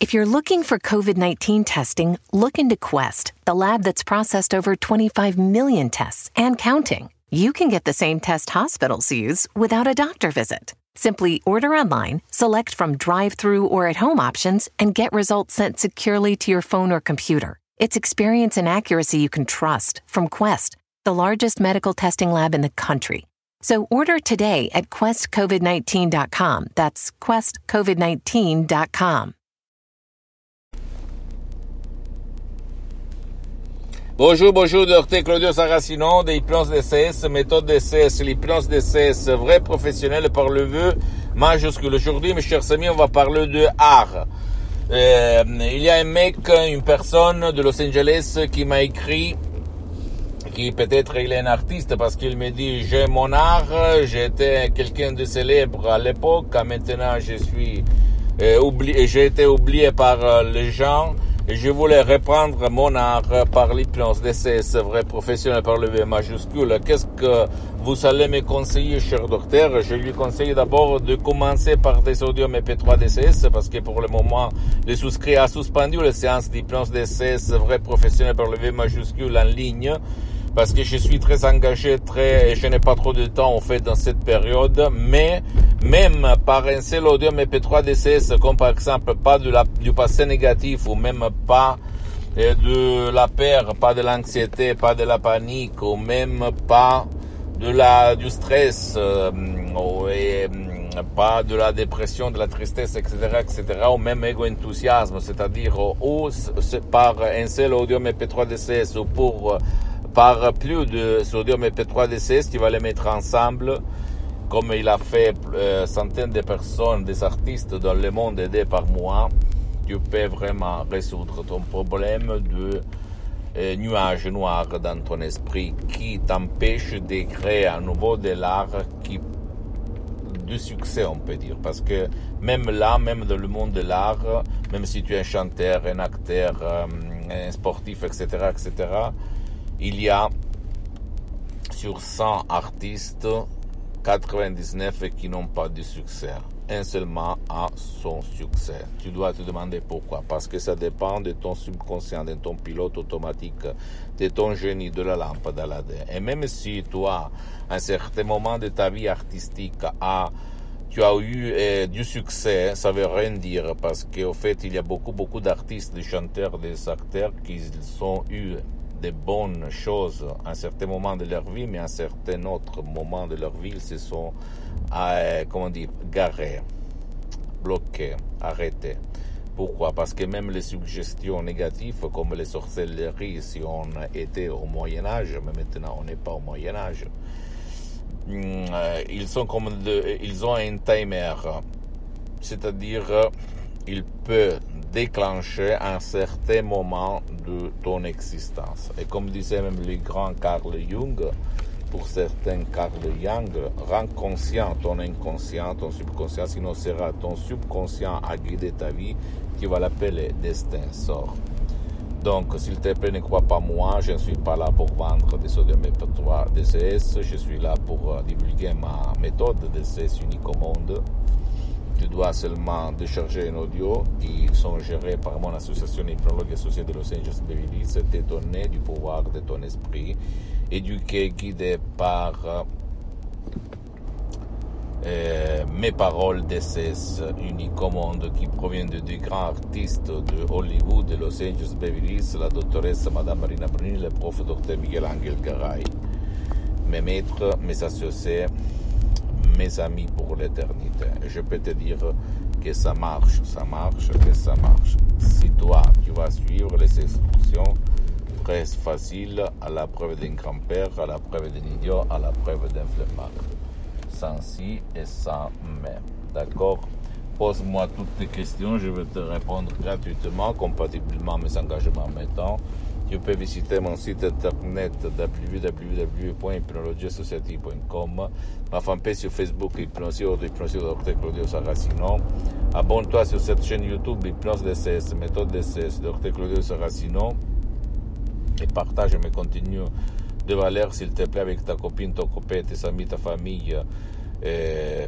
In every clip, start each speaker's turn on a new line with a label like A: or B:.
A: If you're looking for COVID 19 testing, look into Quest, the lab that's processed over 25 million tests and counting. You can get the same test hospitals use without a doctor visit. Simply order online, select from drive through or at home options, and get results sent securely to your phone or computer. It's experience and accuracy you can trust from Quest, the largest medical testing lab in the country. So order today at questcovid19.com. That's questcovid19.com.
B: Bonjour, bonjour, docteur Claudio Saracino de Hypnose DCS, méthode DCS, l'hypnose DCS, vrai professionnel par le vœu majuscule. Aujourd'hui, mes chers amis, on va parler de art. Euh, il y a un mec, une personne de Los Angeles qui m'a écrit, qui peut-être il est un artiste parce qu'il me dit j'ai mon art, j'étais quelqu'un de célèbre à l'époque, maintenant je suis euh, oublié, j'ai été oublié par euh, les gens et je voulais reprendre mon art par l'hypnose DCS, vrai professionnel par le V majuscule. Qu'est-ce que vous allez me conseiller, cher docteur? Je lui conseille d'abord de commencer par des audios MP3 DCS parce que pour le moment, le souscrit a suspendu les séances d'hypnose DCS, vrai professionnel par le V majuscule en ligne parce que je suis très engagé, très, et je n'ai pas trop de temps en fait dans cette période, mais même par un seul audio MP3 DCS, comme par exemple pas de la, du passé négatif ou même pas euh, de la peur, pas de l'anxiété, pas de la panique ou même pas de la, du stress, euh, et, pas de la dépression, de la tristesse, etc., etc., ou même égo-enthousiasme, c'est-à-dire ou par un seul audio MP3 DCS ou pour par plus de sodium MP3 DCS, tu vas les mettre ensemble, comme il a fait euh, centaines de personnes, des artistes dans le monde aidés par moi, tu peux vraiment résoudre ton problème de euh, nuage noir dans ton esprit qui t'empêche de créer à nouveau de l'art qui du succès, on peut dire. Parce que même là, même dans le monde de l'art, même si tu es un chanteur, un acteur, euh, un sportif, etc., etc., il y a sur 100 artistes, 99 qui n'ont pas de succès. Un seulement a son succès. Tu dois te demander pourquoi. Parce que ça dépend de ton subconscient, de ton pilote automatique, de ton génie, de la lampe d'Aladin. Et même si toi, à un certain moment de ta vie artistique, tu as eu eh, du succès, ça veut rien dire parce qu'au fait, il y a beaucoup, beaucoup d'artistes, de chanteurs, des acteurs qui ont eu des bonnes choses à un certain moment de leur vie, mais à un certain autre moment de leur vie, ils se sont, euh, comment dire, garés, bloqués, arrêtés. Pourquoi? Parce que même les suggestions négatives, comme les sorcelleries, si on était au Moyen Âge, mais maintenant on n'est pas au Moyen Âge, hmm, euh, ils sont comme ils ont un timer, c'est-à-dire il peut déclencher un certain moment de ton existence. Et comme disait même le grand Carl Jung, pour certains Carl Jung, rends conscient ton inconscient, ton subconscient, sinon sera ton subconscient à guider ta vie, tu vas l'appeler destin, sort. Donc, s'il te plaît, ne crois pas moi, je ne suis pas là pour vendre des sodium MP3 DCS, je suis là pour euh, divulguer ma méthode DCS unique au monde dois seulement décharger un audio qui sont gérés par mon association hypnologue associée de Los Angeles Beverly Hills, t'étonner du pouvoir de ton esprit, éduqué, guidé par euh, mes paroles d'essai uniques au monde qui proviennent de deux grands artistes de Hollywood, de Los Angeles Beverly Hills, la doctoresse Madame Marina Bruni, le prof Dr. Miguel Angel Garay, mes maîtres, mes associés, mes amis pour l'éternité. Je peux te dire que ça marche, ça marche, que ça marche. Si toi, tu vas suivre les instructions, très facile, à la preuve d'un grand-père, à la preuve d'un idiot, à la preuve d'un flemmard. Sans si et sans mais. D'accord? Pose-moi toutes tes questions, je vais te répondre gratuitement, compatiblement à mes engagements maintenant. Tu peux visiter mon site internet www.hypnologiassociative.com, ma fanpage sur Facebook Hypnosie ou Hypnosie Dr Claudio Saracino. Abonne-toi sur cette chaîne YouTube Hypnose DCS, méthode DCS Dr Claudio Saracino et partage mes contenus de valeur s'il te plaît avec ta copine, ton copain, tes amis, ta famille,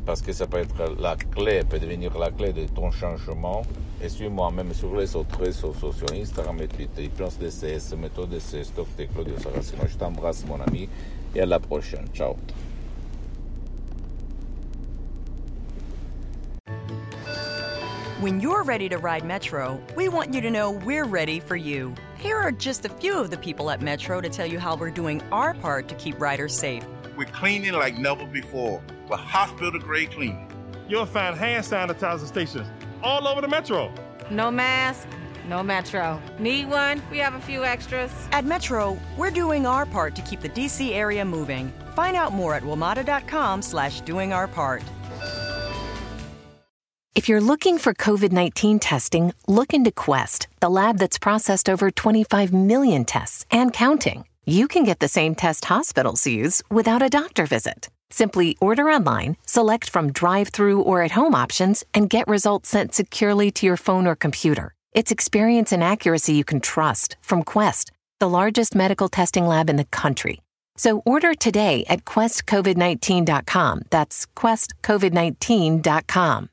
B: parce que ça peut être la clé, peut devenir la clé de ton changement. Et suis-moi même sur les autres réseaux sociaux, Instagram et Twitter, Hypnose DCS, Méthode DCS, Dr. Claudio Saracino. Je t'embrasse, mon ami, et à la prochaine. Ciao.
C: When you're ready to ride Metro, we want you to know we're ready for you. Here are just a few of the people at Metro to tell you how we're doing our part to keep riders safe.
D: We're cleaning like never before with hospital grade cleaning.
E: You'll find hand sanitizer stations all over the metro.
F: No mask, no metro. Need one? We have a few extras.
C: At Metro, we're doing our part to keep the DC area moving. Find out more at WMATA.com slash doing our part.
A: If you're looking for COVID 19 testing, look into Quest, the lab that's processed over 25 million tests and counting. You can get the same test hospitals use without a doctor visit. Simply order online, select from drive through or at home options, and get results sent securely to your phone or computer. It's experience and accuracy you can trust from Quest, the largest medical testing lab in the country. So order today at questcovid19.com. That's questcovid19.com.